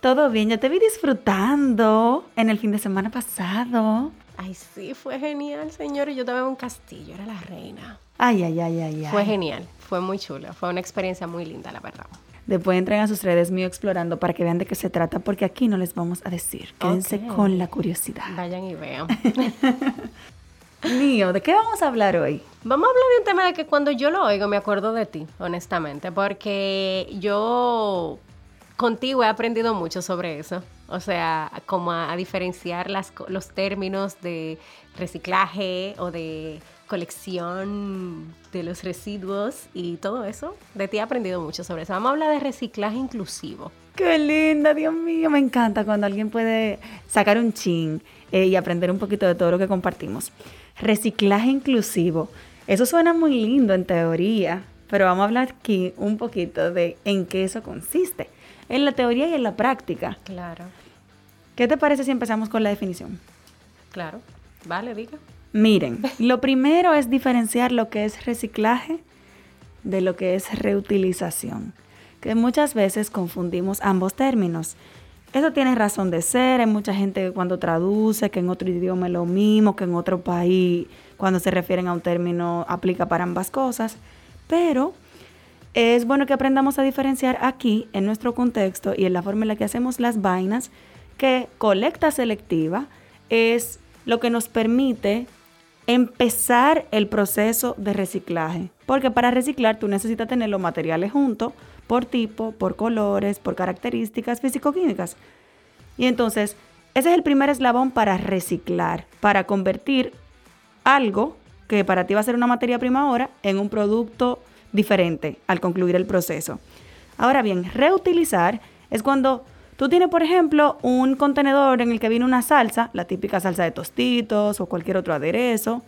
Todo bien, yo te vi disfrutando en el fin de semana pasado. Ay, sí, fue genial, señor. Yo estaba en un castillo, era la reina. Ay, ay, ay, ay, Fue genial, fue muy chulo, fue una experiencia muy linda, la verdad. Después entren a sus redes mío explorando para que vean de qué se trata, porque aquí no les vamos a decir. Quédense con la curiosidad. Vayan y vean. mío, ¿de qué vamos a hablar hoy? Vamos a hablar de un tema de que cuando yo lo oigo me acuerdo de ti, honestamente, porque yo contigo he aprendido mucho sobre eso. O sea, como a, diferenciar los términos de reciclaje o de colección de los residuos y todo eso. De ti he aprendido mucho sobre eso. Vamos a hablar de reciclaje inclusivo. Qué linda, Dios mío. Me encanta cuando alguien puede sacar un chin eh, y aprender un poquito de todo lo que compartimos. Reciclaje inclusivo. Eso suena muy lindo en teoría, pero vamos a hablar aquí un poquito de en qué eso consiste en la teoría y en la práctica. Claro. ¿Qué te parece si empezamos con la definición? Claro. Vale, diga. Miren, lo primero es diferenciar lo que es reciclaje de lo que es reutilización, que muchas veces confundimos ambos términos. Eso tiene razón de ser, hay mucha gente cuando traduce que en otro idioma es lo mismo, que en otro país cuando se refieren a un término aplica para ambas cosas, pero es bueno que aprendamos a diferenciar aquí, en nuestro contexto y en la forma en la que hacemos las vainas, que colecta selectiva es lo que nos permite empezar el proceso de reciclaje. Porque para reciclar tú necesitas tener los materiales juntos por tipo, por colores, por características físico-químicas. Y entonces, ese es el primer eslabón para reciclar, para convertir algo que para ti va a ser una materia prima ahora en un producto diferente al concluir el proceso. Ahora bien, reutilizar es cuando tú tienes, por ejemplo, un contenedor en el que viene una salsa, la típica salsa de tostitos o cualquier otro aderezo,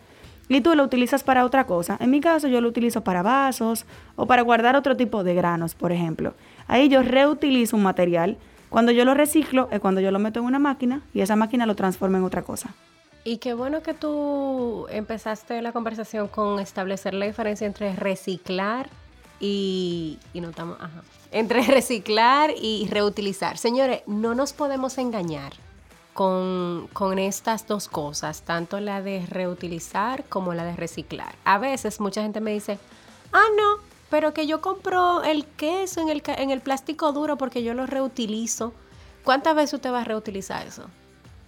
y tú lo utilizas para otra cosa. En mi caso, yo lo utilizo para vasos o para guardar otro tipo de granos, por ejemplo. Ahí yo reutilizo un material. Cuando yo lo reciclo es cuando yo lo meto en una máquina y esa máquina lo transforma en otra cosa. Y qué bueno que tú empezaste la conversación con establecer la diferencia entre reciclar y, y no ajá, entre reciclar y reutilizar. Señores, no nos podemos engañar con, con, estas dos cosas, tanto la de reutilizar como la de reciclar. A veces mucha gente me dice, ah, no, pero que yo compro el queso en el, en el plástico duro porque yo lo reutilizo. ¿Cuántas veces usted va a reutilizar eso?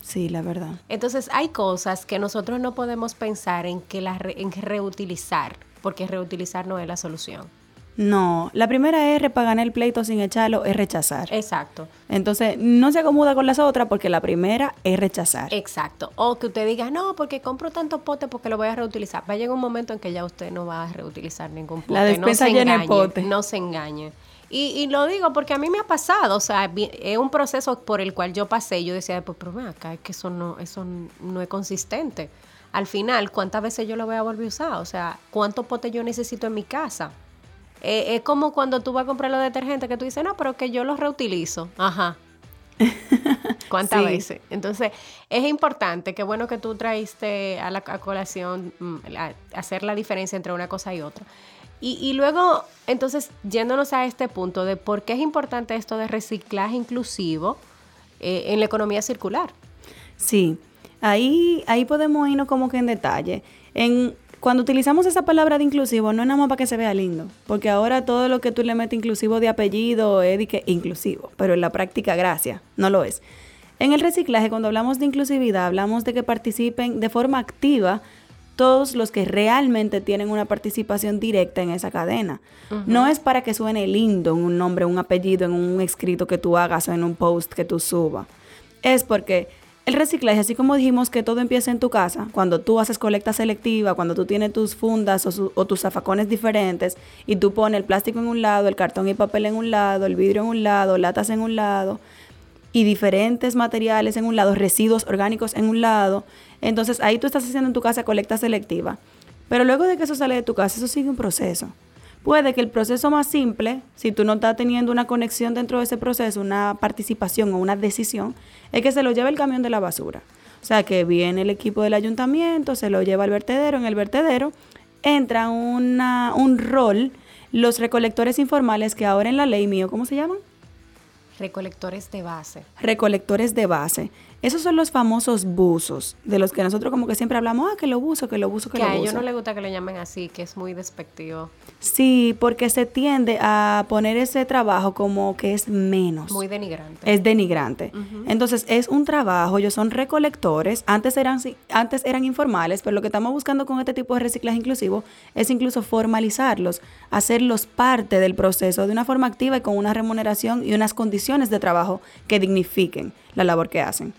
Sí, la verdad. Entonces hay cosas que nosotros no podemos pensar en que la en reutilizar, porque reutilizar no es la solución. No, la primera R para ganar el pleito sin echarlo es rechazar. Exacto. Entonces, no se acomoda con las otras porque la primera es rechazar. Exacto. O que usted diga, no, porque compro tanto pote porque lo voy a reutilizar. Va a llegar un momento en que ya usted no va a reutilizar ningún pote. La despensa no llena de pote. No se engañe. Y, lo digo porque a mí me ha pasado, o sea, es un proceso por el cual yo pasé y yo decía, pues, pero ven acá, es que eso no, eso no es consistente. Al final, ¿cuántas veces yo lo voy a volver a usar? O sea, ¿cuántos potes yo necesito en mi casa? Eh, es como cuando tú vas a comprar los detergentes que tú dices, no, pero que yo los reutilizo. Ajá. ¿Cuántas veces? Entonces, es importante, qué bueno que tú traíste a la colación mm, hacer la diferencia entre una cosa y otra. Y, luego, entonces, yéndonos a este punto de por qué es importante esto de reciclaje inclusivo eh, en la economía circular. Sí, ahí, ahí podemos irnos como que en detalle. En, cuando utilizamos esa palabra de inclusivo, no es nada más para que se vea lindo, porque ahora todo lo que tú le metes inclusivo de apellido es inclusivo, pero en la práctica, gracias, no lo es. En el reciclaje, cuando hablamos de inclusividad, hablamos de que participen de forma activa todos los que realmente tienen una participación directa en esa cadena. No es para que suene lindo en un nombre, un apellido, en un escrito que tú hagas o en un post que tú subas. Es porque el reciclaje, así como dijimos que todo empieza en tu casa, cuando tú haces colecta selectiva, cuando tú tienes tus fundas o, tus zafacones diferentes y tú pones el plástico en un lado, el cartón y papel en un lado, el vidrio en un lado, latas en un lado y diferentes materiales en un lado, residuos orgánicos en un lado, entonces ahí tú estás haciendo en tu casa colecta selectiva. Pero luego de que eso sale de tu casa, eso sigue un proceso. Puede que el proceso más simple, si tú no estás teniendo una conexión dentro de ese proceso, una participación o una decisión, es que se lo lleve el camión de la basura. O sea, que viene el equipo del ayuntamiento, se lo lleva al vertedero, en el vertedero entra una, un rol los recolectores informales que ahora en la ley mío, ¿cómo se llaman? Recolectores de base. Recolectores de base. Esos son los famosos buzos, de los que nosotros como que siempre hablamos, ah, que lo buzo, que lo buzo, que, lo buzo. a ellos no les gusta que lo llamen así, que es muy despectivo. Sí, porque se tiende a poner ese trabajo como que es menos. Muy denigrante. Es denigrante. Entonces, es un trabajo, ellos son recolectores, antes eran, antes eran informales, pero lo que estamos buscando con este tipo de reciclaje inclusivo es incluso formalizarlos, hacerlos parte del proceso de una forma activa y con una remuneración y unas condiciones de trabajo que dignifiquen la labor que hacen.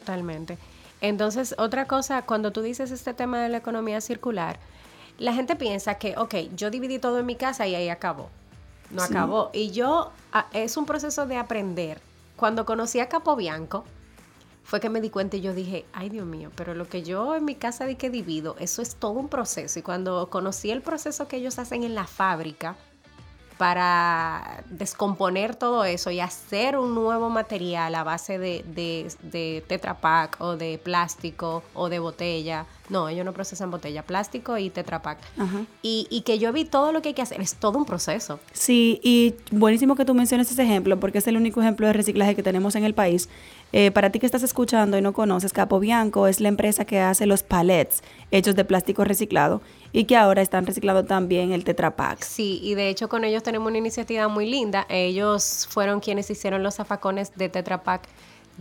Totalmente. Entonces, otra cosa, cuando tú dices este tema de la economía circular, la gente piensa que, ok, yo dividí todo en mi casa y ahí acabó. No acabó. Y yo, es un proceso de aprender. Cuando conocí a Capobianco, fue que me di cuenta y yo dije, ay Dios mío, pero lo que yo en mi casa di que divido, eso es todo un proceso. Y cuando conocí el proceso que ellos hacen en la fábrica, para descomponer todo eso y hacer un nuevo material a base de, de, de Tetra Pak o de plástico o de botella. No, ellos no procesan botella, plástico y Tetra Pak. Y, y, que yo vi todo lo que hay que hacer, es todo un proceso. Sí, y buenísimo que tú menciones ese ejemplo, porque es el único ejemplo de reciclaje que tenemos en el país. Eh, para ti que estás escuchando y no conoces, Capo Bianco es la empresa que hace los palets hechos de plástico reciclado y que ahora están reciclando también el Tetra Pak. Sí, y de hecho con ellos tenemos una iniciativa muy linda. Ellos fueron quienes hicieron los zafacones de Tetra Pak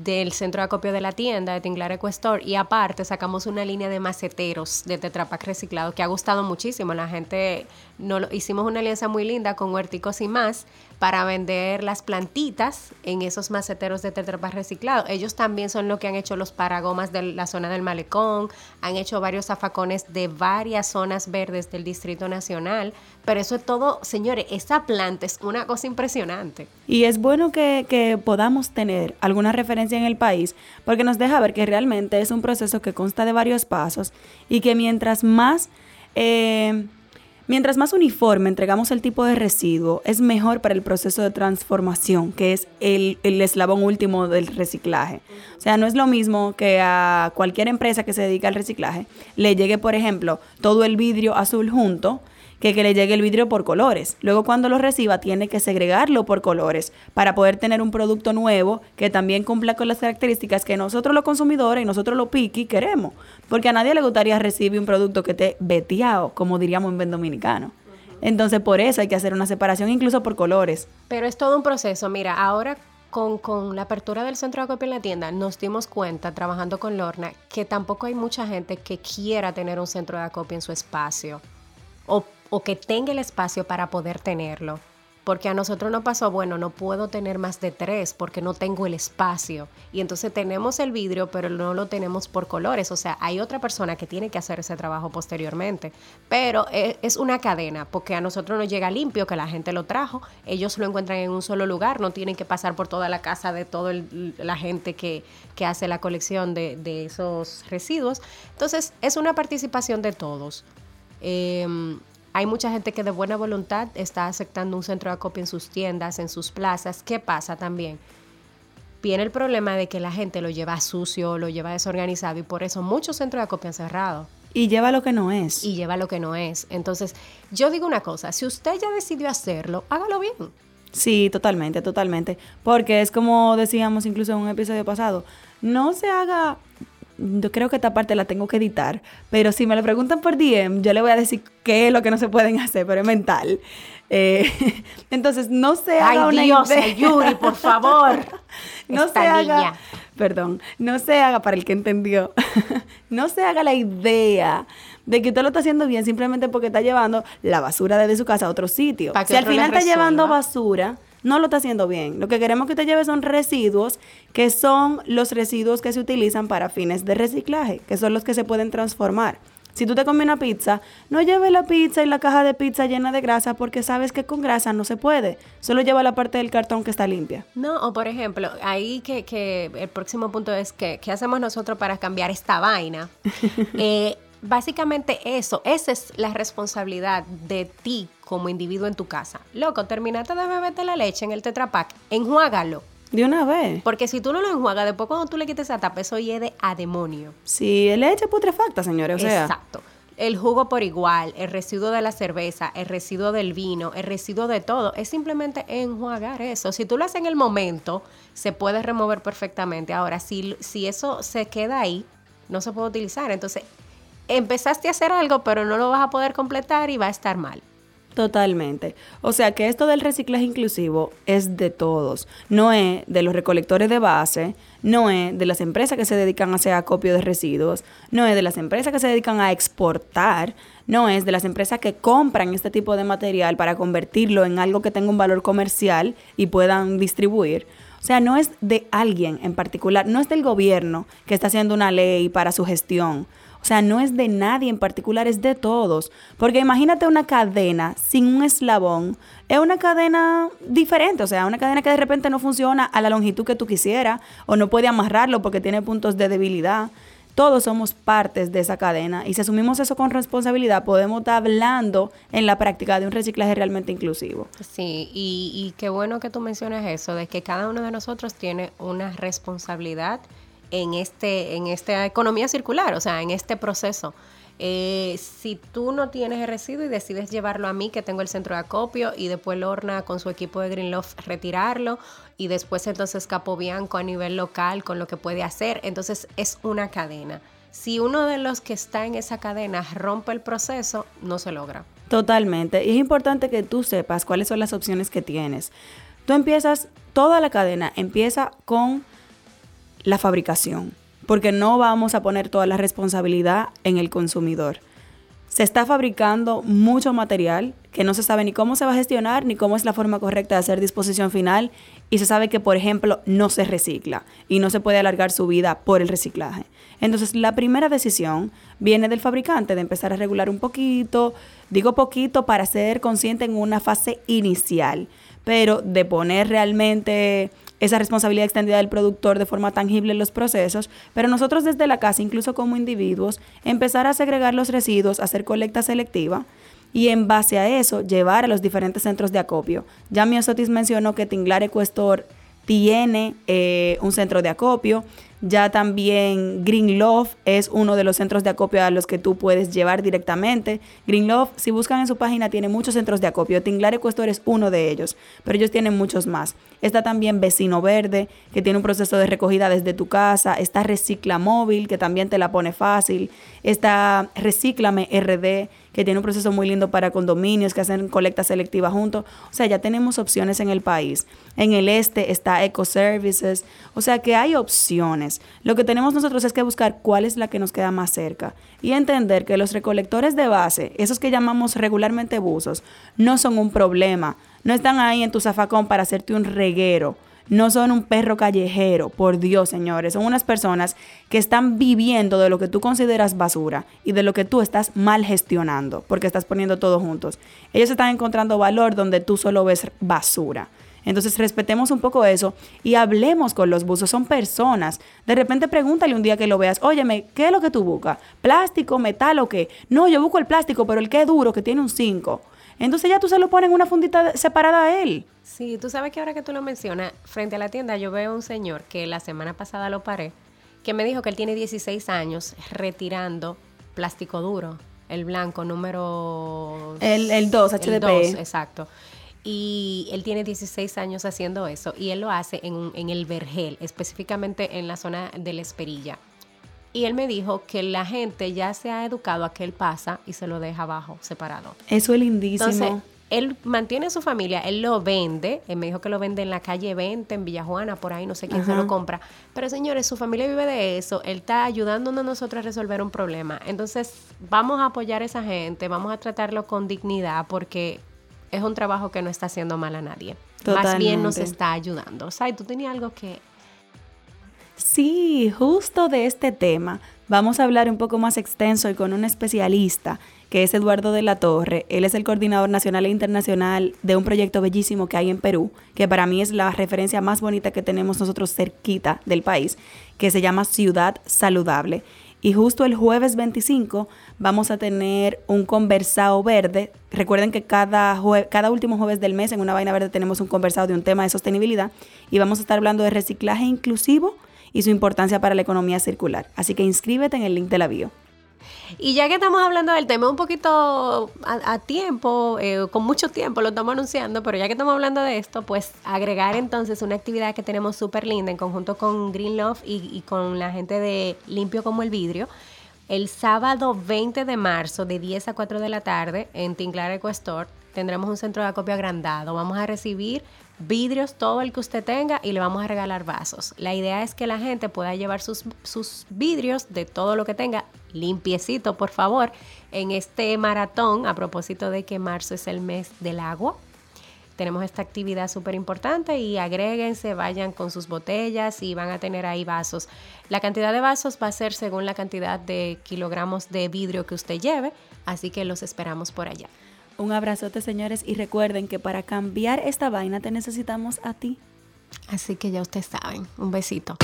del centro de acopio de la tienda de Tinglar Equestor y aparte sacamos una línea de maceteros de Tetra Pak reciclado que ha gustado muchísimo. La gente no lo, hicimos una alianza muy linda con Huerticos y más para vender las plantitas en esos maceteros de Tetra Pak reciclado. Ellos también son los que han hecho los paragomas de la zona del malecón, han hecho varios zafacones de varias zonas verdes del Distrito Nacional, pero eso es todo, señores, esa planta es una cosa impresionante. Y es bueno que, podamos tener alguna referencia en el país porque nos deja ver que realmente es un proceso que consta de varios pasos y que mientras más... Eh, Mientras más uniforme entregamos el tipo de residuo, es mejor para el proceso de transformación, que es el, eslabón último del reciclaje. O sea, no es lo mismo que a cualquier empresa que se dedica al reciclaje le llegue, por ejemplo, todo el vidrio azul junto que, que le llegue el vidrio por colores. Luego cuando lo reciba tiene que segregarlo por colores para poder tener un producto nuevo que también cumpla con las características que nosotros los consumidores y nosotros los piqui queremos. Porque a nadie le gustaría recibir un producto que esté veteado, como diríamos en buen dominicano. Entonces por eso hay que hacer una separación incluso por colores. Pero es todo un proceso. Mira, ahora con, con, la apertura del centro de acopio en la tienda, nos dimos cuenta, trabajando con Lorna, que tampoco hay mucha gente que quiera tener un centro de acopio en su espacio. O o que tenga el espacio para poder tenerlo. Porque a nosotros nos pasó, bueno, no puedo tener más de tres porque no tengo el espacio. Y entonces tenemos el vidrio, pero no lo tenemos por colores. O sea, hay otra persona que tiene que hacer ese trabajo posteriormente. Pero e, es una cadena, porque a nosotros nos llega limpio, que la gente lo trajo. Ellos lo encuentran en un solo lugar, no tienen que pasar por toda la casa de toda la gente que, hace la colección de, esos residuos. Entonces, es una participación de todos. Eh, hay mucha gente que de buena voluntad está aceptando un centro de acopio en sus tiendas, en sus plazas. ¿Qué pasa también? Viene el problema de que la gente lo lleva sucio, lo lleva desorganizado y por eso muchos centros de acopio han cerrado. Y lleva lo que no es. Y lleva lo que no es. Entonces, yo digo una cosa, si usted ya decidió hacerlo, hágalo bien. Sí, totalmente, totalmente. Porque es como decíamos incluso en un episodio pasado, no se haga yo creo que esta parte la tengo que editar, pero si me lo preguntan por DM, yo le voy a decir qué es lo que no se pueden hacer, pero es mental. Eh, entonces, no se haga Ay, Dios, Yuri, por favor. no se haga, perdón, no se haga, para el que entendió, no se haga la idea de que usted lo está haciendo bien simplemente porque está llevando la basura desde su casa a otro sitio. Si al final está llevando basura, no lo está haciendo bien. Lo que queremos que usted lleve son residuos, que son los residuos que se utilizan para fines de reciclaje, que son los que se pueden transformar. Si tú te comes una pizza, no lleve la pizza y la caja de pizza llena de grasa porque sabes que con grasa no se puede. Solo lleva la parte del cartón que está limpia. No, o por ejemplo, ahí que, que el próximo punto es que, ¿qué hacemos nosotros para cambiar esta vaina? Eh, básicamente eso, esa es la responsabilidad de ti como individuo en tu casa. Loco, terminaste de beberte la leche en el Tetra Pak, enjuágalo. De una vez. Porque si tú no lo enjuagas, después cuando tú le quites esa tapa, eso hiede a demonio. Sí, leche putrefacta, señores. O sea, Exacto. El jugo por igual, el residuo de la cerveza, el residuo del vino, el residuo de todo, es simplemente enjuagar eso. Si tú lo haces en el momento, se puede remover perfectamente. Ahora, si, si eso se queda ahí, no se puede utilizar. Entonces, empezaste a hacer algo, pero no lo vas a poder completar y va a estar mal. Totalmente. O sea que esto del reciclaje inclusivo es de todos. No es de los recolectores de base, no es de las empresas que se dedican a hacer acopio de residuos, no es de las empresas que se dedican a exportar, no es de las empresas que compran este tipo de material para convertirlo en algo que tenga un valor comercial y puedan distribuir. O sea, no es de alguien en particular, no es del gobierno que está haciendo una ley para su gestión. O sea, no es de nadie en particular, es de todos. Porque imagínate una cadena sin un eslabón. Es una cadena diferente, o sea, una cadena que de repente no funciona a la longitud que tú quisieras o no puede amarrarlo porque tiene puntos de debilidad. Todos somos partes de esa cadena y si asumimos eso con responsabilidad podemos estar hablando en la práctica de un reciclaje realmente inclusivo. Sí, y, y qué bueno que tú mencionas eso, de que cada uno de nosotros tiene una responsabilidad en, este, en esta economía circular, o sea, en este proceso. Eh, si tú no tienes el residuo y decides llevarlo a mí, que tengo el centro de acopio, y después Lorna con su equipo de Green Love retirarlo, y después entonces Capo Bianco a nivel local con lo que puede hacer, entonces es una cadena. Si uno de los que está en esa cadena rompe el proceso, no se logra. Totalmente. Y es importante que tú sepas cuáles son las opciones que tienes. Tú empiezas, toda la cadena empieza con la fabricación, porque no vamos a poner toda la responsabilidad en el consumidor. Se está fabricando mucho material que no se sabe ni cómo se va a gestionar, ni cómo es la forma correcta de hacer disposición final, y se sabe que, por ejemplo, no se recicla y no se puede alargar su vida por el reciclaje. Entonces, la primera decisión viene del fabricante de empezar a regular un poquito, digo poquito para ser consciente en una fase inicial, pero de poner realmente esa responsabilidad extendida del productor de forma tangible en los procesos, pero nosotros desde la casa, incluso como individuos, empezar a segregar los residuos, hacer colecta selectiva y en base a eso llevar a los diferentes centros de acopio. Ya Miosotis mencionó que Tinglar Ecuestor tiene eh, un centro de acopio. Ya también Green Love es uno de los centros de acopio a los que tú puedes llevar directamente. Green Love, si buscan en su página, tiene muchos centros de acopio. Tinglar Ecuestor es uno de ellos, pero ellos tienen muchos más. Está también Vecino Verde, que tiene un proceso de recogida desde tu casa. Está Recicla Móvil, que también te la pone fácil. Está Recíclame RD, que tiene un proceso muy lindo para condominios que hacen colecta selectiva juntos. O sea, ya tenemos opciones en el país. En el este está Eco Services. O sea que hay opciones. Lo que tenemos nosotros es que buscar cuál es la que nos queda más cerca y entender que los recolectores de base, esos que llamamos regularmente buzos, no son un problema. No están ahí en tu zafacón para hacerte un reguero. No son un perro callejero, por Dios, señores. Son unas personas que están viviendo de lo que tú consideras basura y de lo que tú estás mal gestionando, porque estás poniendo todo juntos. Ellos están encontrando valor donde tú solo ves basura. Entonces respetemos un poco eso y hablemos con los buzos. Son personas. De repente pregúntale un día que lo veas, óyeme, ¿qué es lo que tú buscas? ¿Plástico, metal o qué? No, yo busco el plástico, pero el que es duro, que tiene un 5. Entonces ya tú se lo pones en una fundita separada a él. Sí, tú sabes que ahora que tú lo mencionas, frente a la tienda yo veo un señor que la semana pasada lo paré, que me dijo que él tiene 16 años retirando plástico duro, el blanco número... El, el 2, el HDP. 2, exacto. Y él tiene 16 años haciendo eso y él lo hace en, en el Vergel, específicamente en la zona de la Esperilla. Y él me dijo que la gente ya se ha educado a que él pasa y se lo deja abajo, separado. Eso es lindísimo. Entonces, él mantiene a su familia, él lo vende, él me dijo que lo vende en la calle 20, en Villajuana, por ahí, no sé quién se lo compra. Pero señores, su familia vive de eso, él está ayudándonos a nosotros a resolver un problema. Entonces, vamos a apoyar a esa gente, vamos a tratarlo con dignidad porque es un trabajo que no está haciendo mal a nadie. Más bien nos está ayudando. O sea, tú tenías algo que... Sí, justo de este tema vamos a hablar un poco más extenso y con un especialista que es Eduardo de la Torre. Él es el coordinador nacional e internacional de un proyecto bellísimo que hay en Perú, que para mí es la referencia más bonita que tenemos nosotros cerquita del país, que se llama Ciudad Saludable. Y justo el jueves 25 vamos a tener un conversado verde. Recuerden que cada, cada último jueves del mes en una vaina verde tenemos un conversado de un tema de sostenibilidad y vamos a estar hablando de reciclaje inclusivo y su importancia para la economía circular. Así que inscríbete en el link de la bio. Y ya que estamos hablando del tema un poquito a, tiempo, eh, con mucho tiempo lo estamos anunciando, pero ya que estamos hablando de esto, pues agregar entonces una actividad que tenemos súper linda en conjunto con Green Love y, con la gente de Limpio como el Vidrio. El sábado 20 de marzo de 10 a 4 de la tarde en Tinclar Eco Store tendremos un centro de acopio agrandado. Vamos a recibir vidrios, todo el que usted tenga, y le vamos a regalar vasos. La idea es que la gente pueda llevar sus, sus vidrios de todo lo que tenga limpiecito, por favor, en este maratón, a propósito de que marzo es el mes del agua. Tenemos esta actividad súper importante y agréguense, vayan con sus botellas y van a tener ahí vasos. La cantidad de vasos va a ser según la cantidad de kilogramos de vidrio que usted lleve, así que los esperamos por allá. Un abrazote, señores, y recuerden que para cambiar esta vaina te necesitamos a ti. Así que ya ustedes saben. Un besito.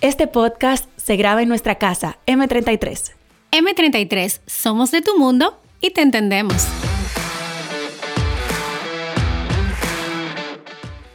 Este podcast se graba en nuestra casa, M33. M33, somos de tu mundo y te entendemos.